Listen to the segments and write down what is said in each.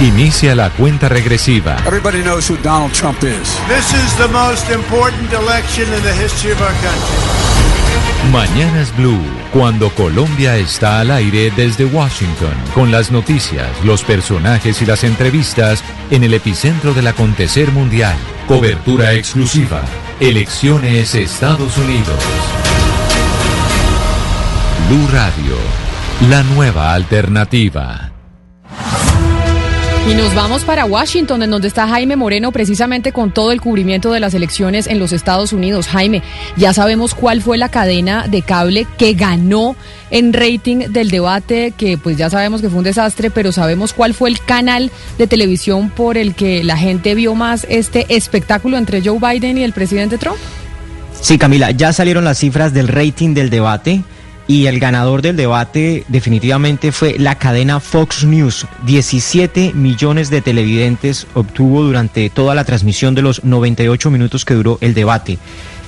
Inicia la cuenta regresiva. Everybody knows who Donald Trump is. This is the most important election in the history of our country. Mañanas Blue, cuando Colombia está al aire desde Washington, con las noticias, los personajes y las entrevistas en el epicentro del acontecer mundial. Cobertura exclusiva. Elecciones Estados Unidos. Blue Radio, la nueva alternativa. Y nos vamos para Washington, en donde está Jaime Moreno, precisamente con todo el cubrimiento de las elecciones en los Estados Unidos. Jaime, ya sabemos cuál fue la cadena de cable que ganó en rating del debate, que pues ya sabemos que fue un desastre, pero sabemos cuál fue el canal de televisión por el que la gente vio más este espectáculo entre Joe Biden y el presidente Trump. Sí, Camila, ya salieron las cifras del rating del debate. Y el ganador del debate definitivamente fue la cadena Fox News. 17 millones de televidentes obtuvo durante toda la transmisión de los 98 minutos que duró el debate.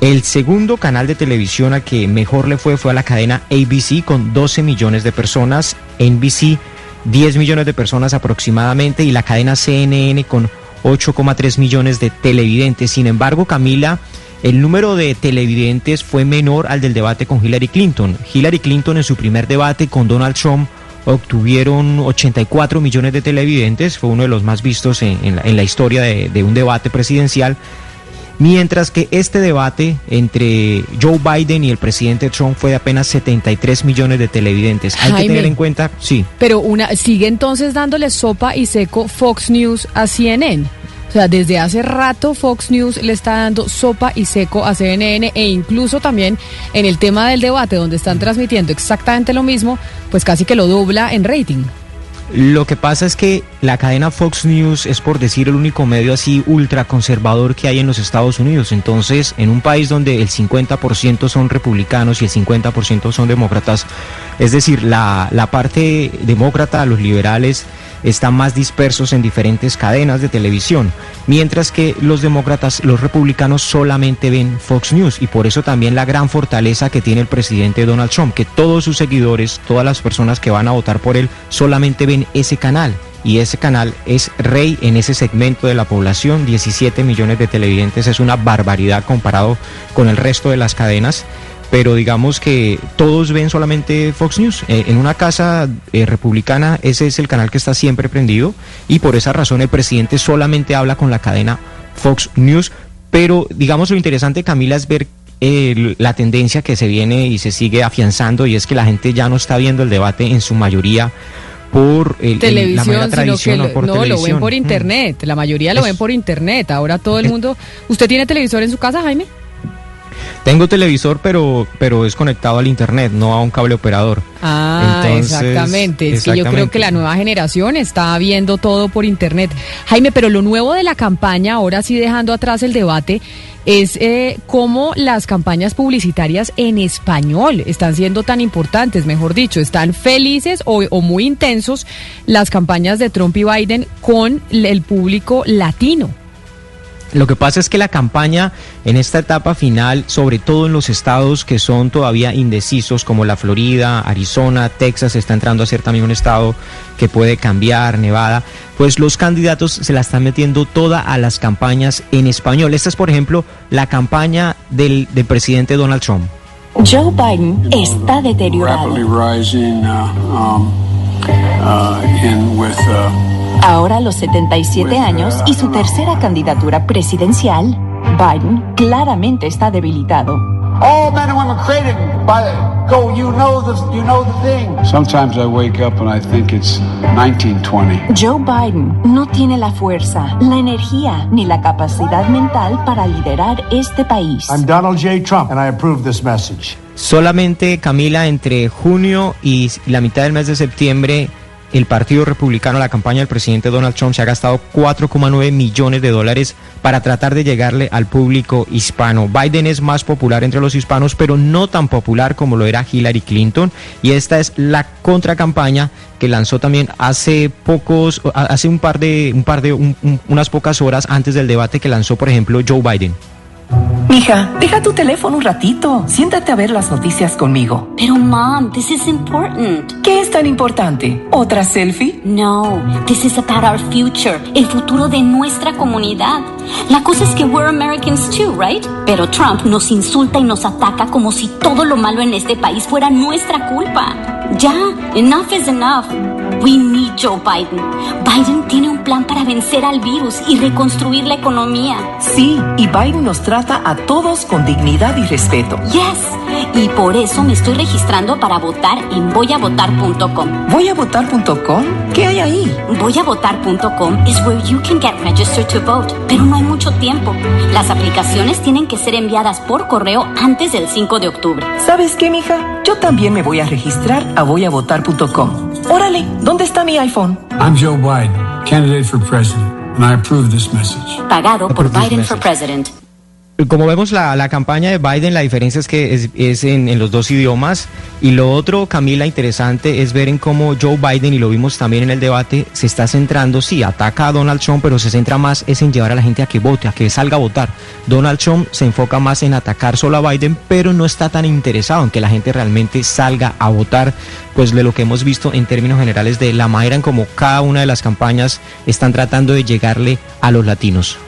El segundo canal de televisión a que mejor le fue fue a la cadena ABC con 12 millones de personas, NBC 10 millones de personas aproximadamente y la cadena CNN con 8,3 millones de televidentes. Sin embargo, Camila, el número de televidentes fue menor al del debate con Hillary Clinton. Hillary Clinton en su primer debate con Donald Trump obtuvieron 84 millones de televidentes, fue uno de los más vistos en, en, la, en la, historia de, de un debate presidencial. Mientras que este debate entre Joe Biden y el presidente Trump fue de apenas 73 millones de televidentes. Hay Jaime, que tener en cuenta, sí. Pero una sigue entonces dándole sopa y seco Fox News a CNN. O sea, desde hace rato Fox News le está dando sopa y seco a CNN e incluso también en el tema del debate donde están transmitiendo exactamente lo mismo, pues casi que lo dobla en rating. Lo que pasa es que la cadena Fox News es por decir el único medio así ultra conservador que hay en los Estados Unidos. Entonces, en un país donde el 50% son republicanos y el 50% son demócratas, es decir, la, la parte demócrata, los liberales, están más dispersos en diferentes cadenas de televisión, mientras que los demócratas, los republicanos solamente ven Fox News y por eso también la gran fortaleza que tiene el presidente Donald Trump, que todos sus seguidores, todas las personas que van a votar por él, solamente ven ese canal. Y ese canal es rey en ese segmento de la población, 17 millones de televidentes, es una barbaridad comparado con el resto de las cadenas pero digamos que todos ven solamente Fox News. Eh, en una casa eh, republicana ese es el canal que está siempre prendido y por esa razón el presidente solamente habla con la cadena Fox News. Pero digamos lo interesante, Camila, es ver eh, la tendencia que se viene y se sigue afianzando y es que la gente ya no está viendo el debate en su mayoría por el, televisión, la tradición sino que por no televisión. lo ven por internet. La mayoría lo Es- ven por internet. Ahora todo el Es- mundo. ¿Usted tiene televisor en su casa, Jaime? Tengo televisor, pero, pero es conectado al internet, no a un cable operador. Ah, Entonces, exactamente. Es que yo creo que la nueva generación está viendo todo por internet. Jaime, pero lo nuevo de la campaña, ahora sí dejando atrás el debate, es eh, cómo las campañas publicitarias en español están siendo tan importantes, mejor dicho, están felices o, o muy intensos las campañas de Trump y Biden con el público latino. Lo que pasa es que la campaña en esta etapa final, sobre todo en los estados que son todavía indecisos, como la Florida, Arizona, Texas, está entrando a ser también un estado que puede cambiar, Nevada, pues los candidatos se la están metiendo toda a las campañas en español. Esta es, por ejemplo, la campaña del, del presidente Donald Trump. Joe Biden está deteriorado. Ahora a los 77 años y su tercera candidatura presidencial, Biden claramente está debilitado. All men and women created by go. You know the you know the thing. sometimes I wake up and I think it's 1920. Joe Biden no tiene la fuerza, la energía ni la capacidad mental para liderar este país. I'm Donald J. Trump, and I approve this message. Solamente, Camila, entre junio y la mitad del mes de septiembre, el Partido Republicano, la campaña del presidente Donald Trump, se ha gastado 4,9 millones de dólares para tratar de llegarle al público hispano. Biden es más popular entre los hispanos, pero no tan popular como lo era Hillary Clinton. Y esta es la contracampaña que lanzó también hace pocos, hace un par de, un par de, unas pocas horas antes del debate que lanzó, por ejemplo, Joe Biden. Mija, deja tu teléfono un ratito. Siéntate a ver las noticias conmigo. Pero, mom, this is important. ¿Qué es tan importante? ¿Otra selfie? No, this is about our future, el futuro de nuestra comunidad. La cosa es que we're Americans too, right? Pero Trump nos insulta y nos ataca como si todo lo malo en este país fuera nuestra culpa. Ya, enough is enough. We need Joe Biden. Biden tiene un plan para vencer al virus y reconstruir la economía. Sí, y Biden nos trata a todos con dignidad y respeto. Yes, y por eso me estoy registrando para votar en voyavotar.com. ¿Voyavotar.com? ¿Qué hay ahí? Voyavotar.com is where you can get registered to vote, pero no hay mucho tiempo. Las aplicaciones tienen que ser enviadas por correo antes del 5 de octubre. ¿Sabes qué, mija? Yo también me voy a registrar a voyavotar.com. Órale, ¿dónde está mi iPhone? I'm Joe Biden, candidate for president, and I approve this message. Pagado por Biden for President. Como vemos la, la, campaña de Biden, la diferencia es que es, en, en, los dos idiomas. Y lo otro, Camila, interesante es ver en cómo Joe Biden, y lo vimos también en el debate, se está centrando, sí, ataca a Donald Trump, pero se centra más es en llevar a la gente a que vote, a que salga a votar. Donald Trump se enfoca más en atacar solo a Biden, pero no está tan interesado en que la gente realmente salga a votar, pues de lo que hemos visto en términos generales de la manera en cómo cada una de las campañas están tratando de llegarle a los latinos.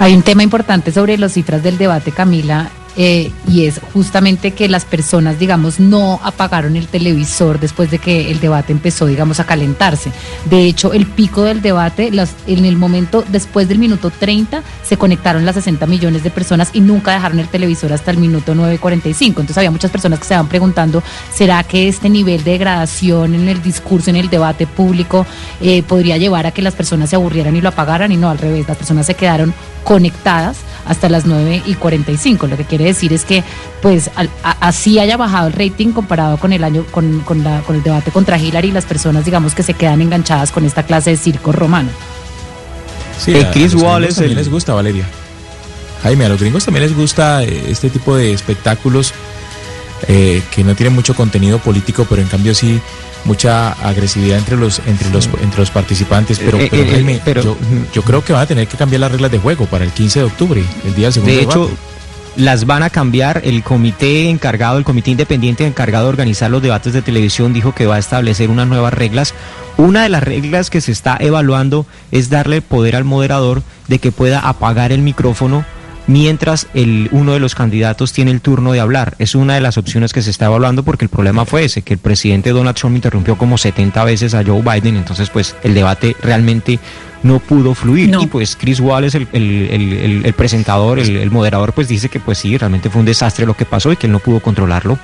Hay un tema importante sobre las cifras del debate, Camila, eh, y es justamente que las personas, digamos, no apagaron el televisor después de que el debate empezó, digamos, a calentarse. De hecho, el pico del debate, en el momento después del minuto 30, se conectaron las 60 millones de personas y nunca dejaron el televisor hasta el minuto 9.45. Entonces había muchas personas que se estaban preguntando, ¿será que este nivel de degradación en el discurso, en el debate público, eh, podría llevar a que las personas se aburrieran y lo apagaran? Y no, al revés, las personas se quedaron conectadas hasta las 9 y 45. Lo que quiere decir es que, pues, al, a, así haya bajado el rating comparado con el año, con, con, la, con el debate contra Hillary y las personas, digamos, que se quedan enganchadas con esta clase de circo romano. Sí, a, Chris a los Wallace también el... les gusta, Valeria. Jaime, a los gringos también les gusta este tipo de espectáculos eh, que no tienen mucho contenido político, pero en cambio sí mucha agresividad entre los entre los entre los participantes pero, Eh, pero, eh, Jaime, eh, pero- yo, yo creo que van a tener que cambiar las reglas de juego para el 15 de octubre el día del segundo De hecho, debate. las van a cambiar. El comité encargado, el comité independiente encargado de organizar los debates de televisión dijo que va a establecer unas nuevas reglas. Una de las reglas que se está evaluando es darle poder al moderador de que pueda apagar el micrófono mientras el, uno de los candidatos tiene el turno de hablar. Es una de las opciones que se está evaluando porque el problema fue ese, que el presidente Donald Trump interrumpió como 70 veces a Joe Biden, entonces pues el debate realmente no pudo fluir. No. Y pues Chris Wallace, el, el- el- el- el presentador, el, el moderador, pues dice que pues sí, realmente fue un desastre lo que pasó y que él no pudo controlarlo.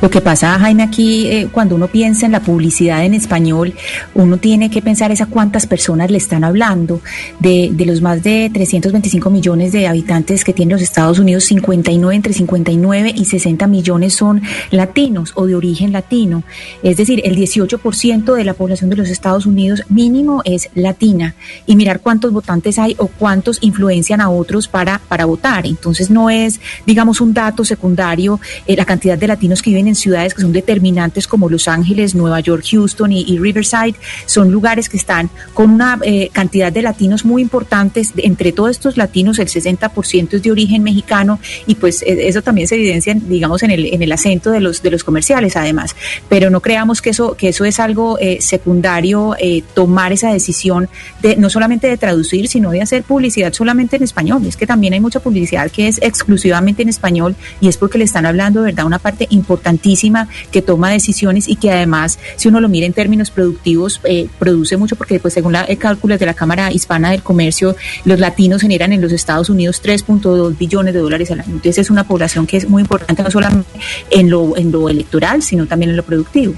Lo que pasa, Jaime, aquí eh, cuando uno piensa en la publicidad en español, uno tiene que pensar es a cuántas personas le están hablando. De, de los más de 325 millones de habitantes que tienen los Estados Unidos, 59, entre 59 y 60 millones son latinos o de origen latino. Es decir, el 18% de la población de los Estados Unidos mínimo es latina. Y mirar cuántos votantes hay o cuántos influencian a otros para, para votar. Entonces no es, digamos, un dato secundario eh, la cantidad de latinos que viven en ciudades que son determinantes como Los Ángeles, Nueva York, Houston y, y Riverside, son lugares que están con una eh, cantidad de latinos muy importantes. Entre todos estos latinos, el 60% es de origen mexicano y pues eh, eso también se evidencia, digamos, en el, en el acento de los, de los comerciales además. Pero no creamos que eso, que eso es algo eh, secundario, eh, tomar esa decisión de no solamente de traducir, sino de hacer publicidad solamente en español. Es que también hay mucha publicidad que es exclusivamente en español y es porque le están hablando, ¿verdad? Una parte importantísima que toma decisiones y que además, si uno lo mira en términos productivos, eh, produce mucho porque pues según la, el cálculos de la Cámara Hispana del Comercio, los latinos generan en los Estados Unidos 3.2 billones de dólares al año. Entonces es una población que es muy importante no solamente en lo, en lo electoral, sino también en lo productivo.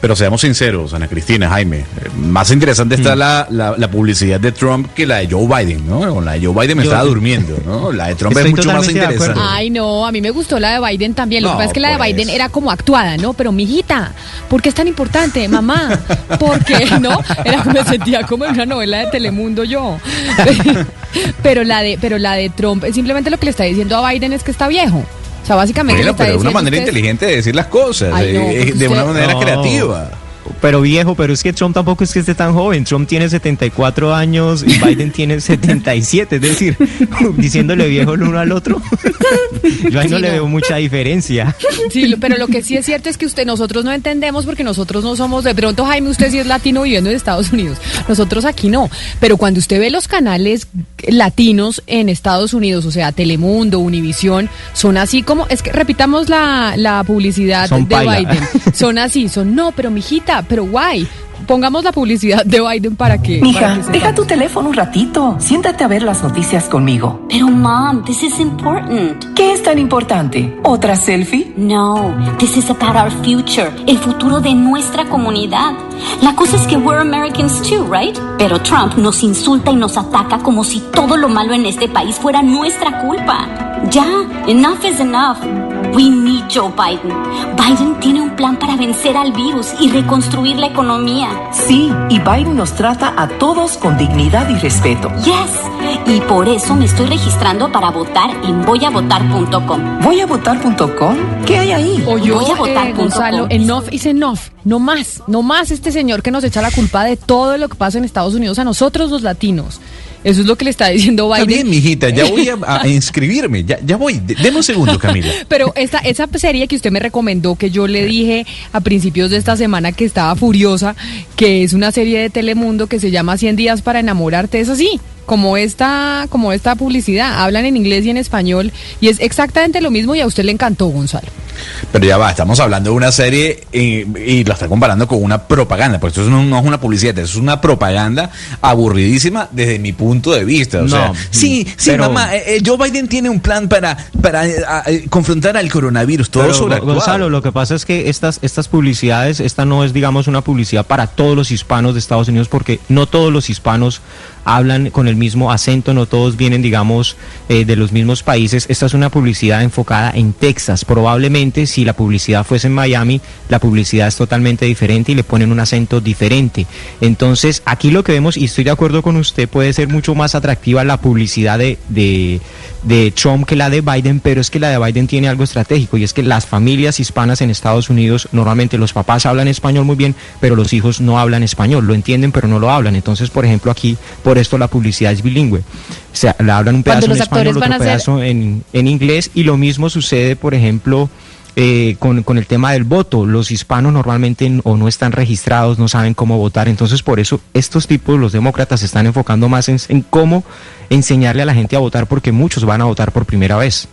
Pero seamos sinceros, Ana Cristina, Jaime, eh, más interesante está Mm. la, la- la publicidad de Trump que la de Joe Biden, ¿no? Con la de Joe Biden me Yo- estaba durmiendo, ¿no? La de Trump es mucho más interesante. Ay, no, a mí me gustó la de Biden también. Lo que pasa es que la de pues. Biden era como actuada, ¿no? Pero, mijita, ¿por qué es tan importante, mamá? Porque, ¿no? Era, me sentía como en una novela de Telemundo yo. Pero la de, pero la de Trump, es simplemente lo que le está diciendo a Biden es que está viejo. O sea, básicamente Bueno, pero de una manera usted- inteligente de decir las cosas, Ay, no, eh, porque de una manera No. creativa. Pero viejo, pero es que Trump tampoco es que esté tan joven. Trump tiene 74 años y Biden tiene 77. Es decir, diciéndole viejo el uno al otro. Yo ahí no Sí, le no. veo mucha diferencia. Sí, pero lo que sí es cierto es que usted, nosotros no entendemos porque nosotros no somos, de pronto Jaime, usted sí es latino viviendo en Estados Unidos, nosotros aquí no, pero cuando usted ve los canales latinos en Estados Unidos, o sea, Telemundo, Univisión, son así como, es que repitamos la, la publicidad Son de paila. Biden, son así, son, no, pero mijita, pero guay, pongamos la publicidad de Biden para que... para Mija, que deja tu teléfono un ratito. Siéntate a ver las noticias conmigo. Pero mom, this is important. ¿Qué es tan importante? ¿Otra selfie? No, this is about our future, el futuro de nuestra comunidad. La cosa es que we're Americans too, right? Pero Trump nos insulta y nos ataca como si todo lo malo en este país fuera nuestra culpa. Ya, enough is enough. We need Joe Biden. Biden tiene un plan para vencer al virus y reconstruir la economía. Sí, y Biden nos trata a todos con dignidad y respeto. Yes, y por eso me estoy registrando para votar en voyavotar.com. ¿Voyavotar.com? ¿Qué hay ahí? O yo, Voy a votar eh, Gonzalo, com. enough is enough. No más, no más este señor que nos echa la culpa de todo lo que pasa en Estados Unidos a nosotros los latinos. Eso es lo que le está diciendo Está Biden. bien, mijita, ya voy a, a inscribirme, ya, ya voy. Deme un segundo, Camila. Pero esta, esa serie que usted me recomendó, que yo le dije a principios de esta semana que estaba furiosa, que es una serie de Telemundo que se llama 100 días para enamorarte, es así, como esta, como esta publicidad. Hablan en inglés y en español y es exactamente lo mismo y a usted le encantó, Gonzalo. Pero ya va, estamos hablando de una serie y lo está comparando con una propaganda, porque esto no, no es una publicidad, es una propaganda aburridísima desde mi punto de vista. O No, sea, sí, sí, pero- mamá, eh, eh, Joe Biden tiene un plan para, para eh, eh, confrontar al coronavirus, todo sobre Gonzalo, lo que pasa es que estas, estas publicidades, esta no es, digamos, una publicidad para todos los hispanos de Estados Unidos, porque no todos los hispanos hablan con el mismo acento, no todos vienen, digamos, eh, de los mismos países. Esta es una publicidad enfocada en Texas. Probablemente si la publicidad fuese en Miami, la publicidad es totalmente diferente y le ponen un acento diferente. Entonces, aquí lo que vemos, y estoy de acuerdo con usted, puede ser mucho más atractiva la publicidad de, de, de Trump que la de Biden, pero es que la de Biden tiene algo estratégico y es que las familias hispanas en Estados Unidos, normalmente los papás hablan español muy bien, pero los hijos no hablan español, lo entienden pero no lo hablan. Entonces, por ejemplo, aquí, por esto la publicidad es bilingüe. O sea, la hablan un pedazo en español, otro hacer- pedazo en, en inglés y lo mismo sucede, por ejemplo, eh, con, con el tema del voto. Los hispanos normalmente o no están registrados, no saben cómo votar. Entonces, por eso estos tipos, los demócratas, se están enfocando más en, en cómo enseñarle a la gente a votar porque muchos van a votar por primera vez.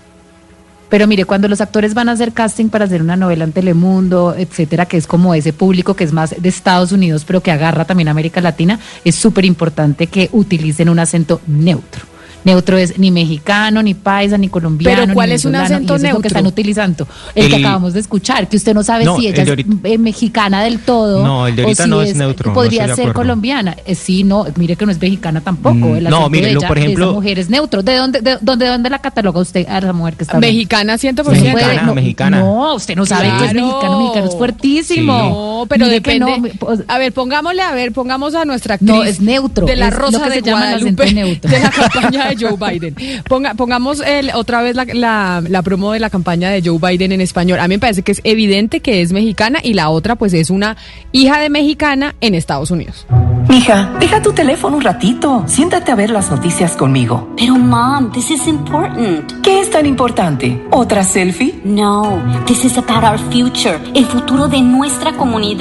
Pero mire, cuando los actores van a hacer casting para hacer una novela en Telemundo, etcétera, que es como ese público que es más de Estados Unidos, pero que agarra también América Latina, es súper importante que utilicen un acento neutro. Neutro es ni mexicano, ni paisa, ni colombiano. Pero ¿cuál ni es un acento eso es lo que neutro? están utilizando. El, que acabamos de escuchar, que usted no sabe No, si el ella es eh, mexicana del todo. No, el de o ahorita si no es neutro, Podría ser colombiana. Eh, sí, no, mire que no es mexicana tampoco. Mm, El no, mire, de lo- ella, por de esa ejemplo- mujer es neutro. ¿De dónde, de, dónde, de dónde la cataloga usted a la mujer que está hablando? Mexicana 100%. No puede- Mexicana, no, mexicana. No, usted no sabe que es mexicano, mexicano es fuertísimo. No, pero Mire que depende. no, pues, a ver, pongámosle, a ver, pongamos a nuestra actriz. No, es neutro, De la Rosa de Guadalupe, de la campaña de Joe Biden. Ponga, pongamos el, otra vez la, la, la promo de la campaña de Joe Biden en español. A mí me parece que es evidente que es mexicana y la otra pues es una hija de mexicana en Estados Unidos. Mija, deja tu teléfono un ratito. Siéntate a ver las noticias conmigo. Pero mom, this is important. ¿Qué es tan importante? ¿Otra selfie? No, this is about our future, el futuro de nuestra comunidad.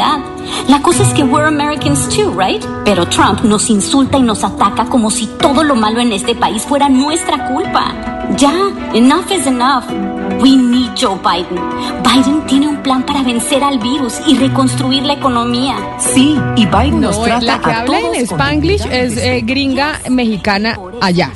La cosa es que we're Americans too, right? Pero Trump nos insulta y nos ataca como si todo lo malo en este país fuera nuestra culpa. Ya, enough is enough. We need Joe Biden. Biden tiene un plan para vencer al virus y reconstruir la economía. Sí, y Biden nos No, trata la que a habla todos en Spanglish es eh, gringa mexicana allá.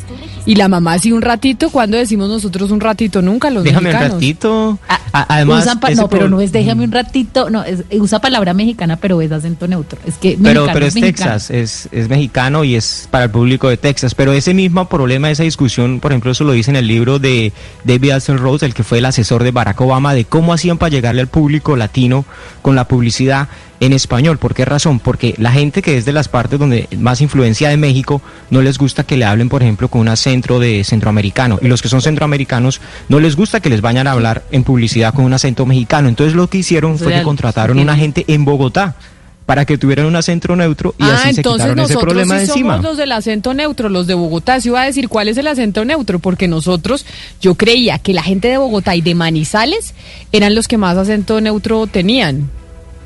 Y la mamá sí un ratito, cuando decimos nosotros un ratito? Nunca los Déjame mexicanos. un ratito. Ah, además, usan pa- ese no, pero no es déjame un ratito, no, es- usa palabra mexicana, pero es acento neutro. Es que Pero, mexicano pero es. Texas, es, es mexicano y es para el público de Texas. Pero ese mismo problema, esa discusión, por ejemplo, eso lo dice en el libro de David Axelrod, el que fue el asesor de Barack Obama, de cómo hacían para llegarle al público latino con la publicidad en español. ¿Por qué razón? Porque la gente que es de las partes donde más influencia de México no les gusta que le hablen, por ejemplo, con un acento de centroamericano. Y los que son centroamericanos no les gusta que les vayan a hablar en publicidad con un acento mexicano. Entonces lo que hicieron fue que contrataron una gente en Bogotá para que tuvieran un acento neutro y ah, así se entonces quitaron ese nosotros problema sí de encima. somos los del acento neutro, los de Bogotá. Se iba a decir cuál es el acento neutro, porque nosotros, yo creía que la gente de Bogotá y de Manizales eran los que más acento neutro tenían.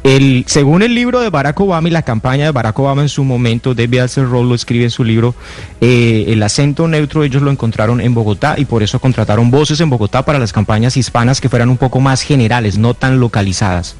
El, según el libro de Barack Obama y la campaña de Barack Obama en su momento, David Axelrod lo escribe en su libro, eh, el acento neutro ellos lo encontraron en Bogotá y por eso contrataron voces en Bogotá para las campañas hispanas que fueran un poco más generales, no tan localizadas.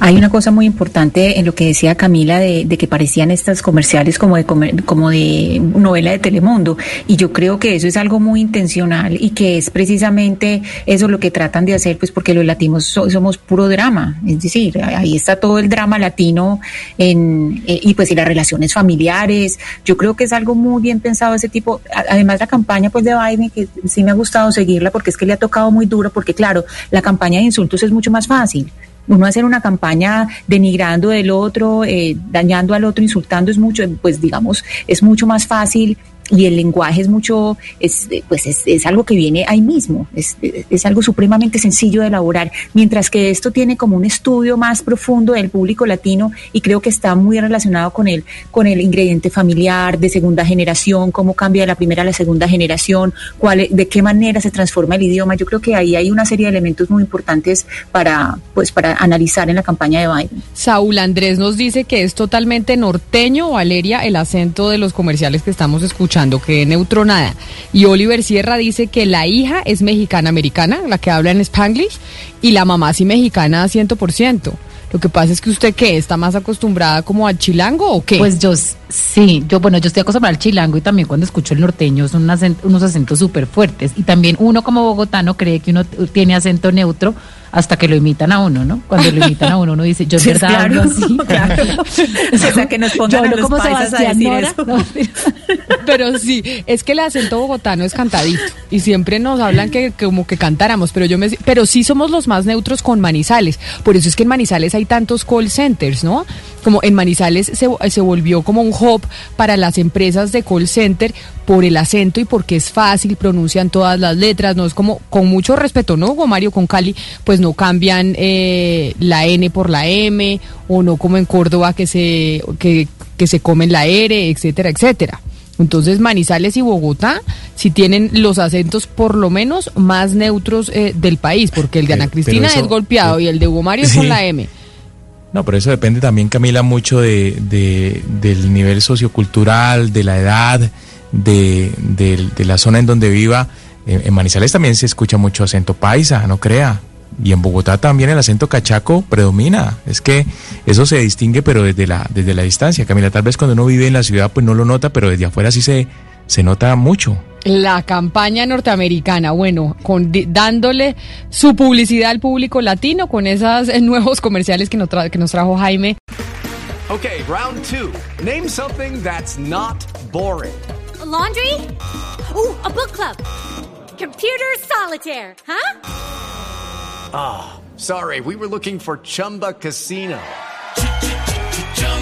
Hay una cosa muy importante en lo que decía Camila de, de que parecían estas comerciales como de, comer- como de novela de Telemundo y yo creo que eso es algo muy intencional y que es precisamente eso lo que tratan de hacer pues porque los latinos so- somos puro drama, es decir, ahí está todo el drama latino en, eh, y pues y las relaciones familiares, yo creo que es algo muy bien pensado ese tipo, además la campaña pues de Biden que sí me ha gustado seguirla porque es que le ha tocado muy duro porque claro, la campaña de insultos es mucho más fácil uno hacer una campaña denigrando del otro, eh, dañando al otro, insultando es mucho, pues digamos, es mucho más fácil y el lenguaje es mucho, es, eh, pues es, es algo que viene ahí mismo, es, es algo supremamente sencillo de elaborar, mientras que esto tiene como un estudio más profundo del público latino y creo que está muy relacionado con el, con el ingrediente familiar de segunda generación, cómo cambia de la primera a la segunda generación, cuál, e- de qué manera se transforma el idioma. Yo creo que ahí hay una serie de elementos muy importantes para, pues, para analizar en la campaña de Biden. Saúl Andrés nos dice que es totalmente norteño, Valeria, el acento de los comerciales que estamos escuchando, que neutro nada. Y Oliver Sierra dice que la hija es mexicana-americana, la que habla en Spanglish, y la mamá sí mexicana 100%. Lo que pasa es que usted, ¿qué? ¿Está más acostumbrada como al chilango o qué? Pues yo sí, yo bueno, yo estoy acostumbrada al chilango y también cuando escucho el norteño son unos acentos súper fuertes. Y también uno como bogotano cree que uno tiene acento neutro hasta que lo imitan a uno, ¿no? Cuando lo imitan a uno, uno dice, yo en Sí, verdad claro, hablo así. claro. O sea, que nos pongan Yo a los como paisas a decir Nora. eso. No, Pero sí, es que el acento bogotano es cantadito y siempre nos hablan que como que cantáramos, pero yo me pero sí somos los más neutros con Manizales. Por eso es que en Manizales hay tantos call centers, ¿no? Como en Manizales se, se volvió como un hub para las empresas de call center por el acento y porque es fácil, pronuncian todas las letras, no es como con mucho respeto, ¿no? Hugo Mario con Cali, pues no cambian eh, la N por la M o no como en Córdoba que se que, que se comen la R, etcétera, etcétera. Entonces Manizales y Bogotá si tienen los acentos por lo menos más neutros eh, del país, porque el de Ana Pero- Cristina eso- es golpeado y el de Hugo Mario es Sí. con la M. No, pero eso depende también, Camila, mucho de, de- del nivel sociocultural, de la edad, de, de- la zona en donde viva. En, en Manizales también se escucha mucho acento paisa, no crea. Y en Bogotá también el acento cachaco predomina. Es que eso se distingue, pero desde la, desde la distancia. Camila, tal vez cuando uno vive en la ciudad, pues no lo nota, pero desde afuera sí se, se nota mucho. La campaña norteamericana, bueno, con, dándole su publicidad al público latino con esos nuevos comerciales que nos, tra- que nos trajo Jaime. Okay, round two. Name something that's not boring. laundry? Ooh, a book club. Computer solitaire, huh? Ah, sorry, we were looking for Chumba Casino.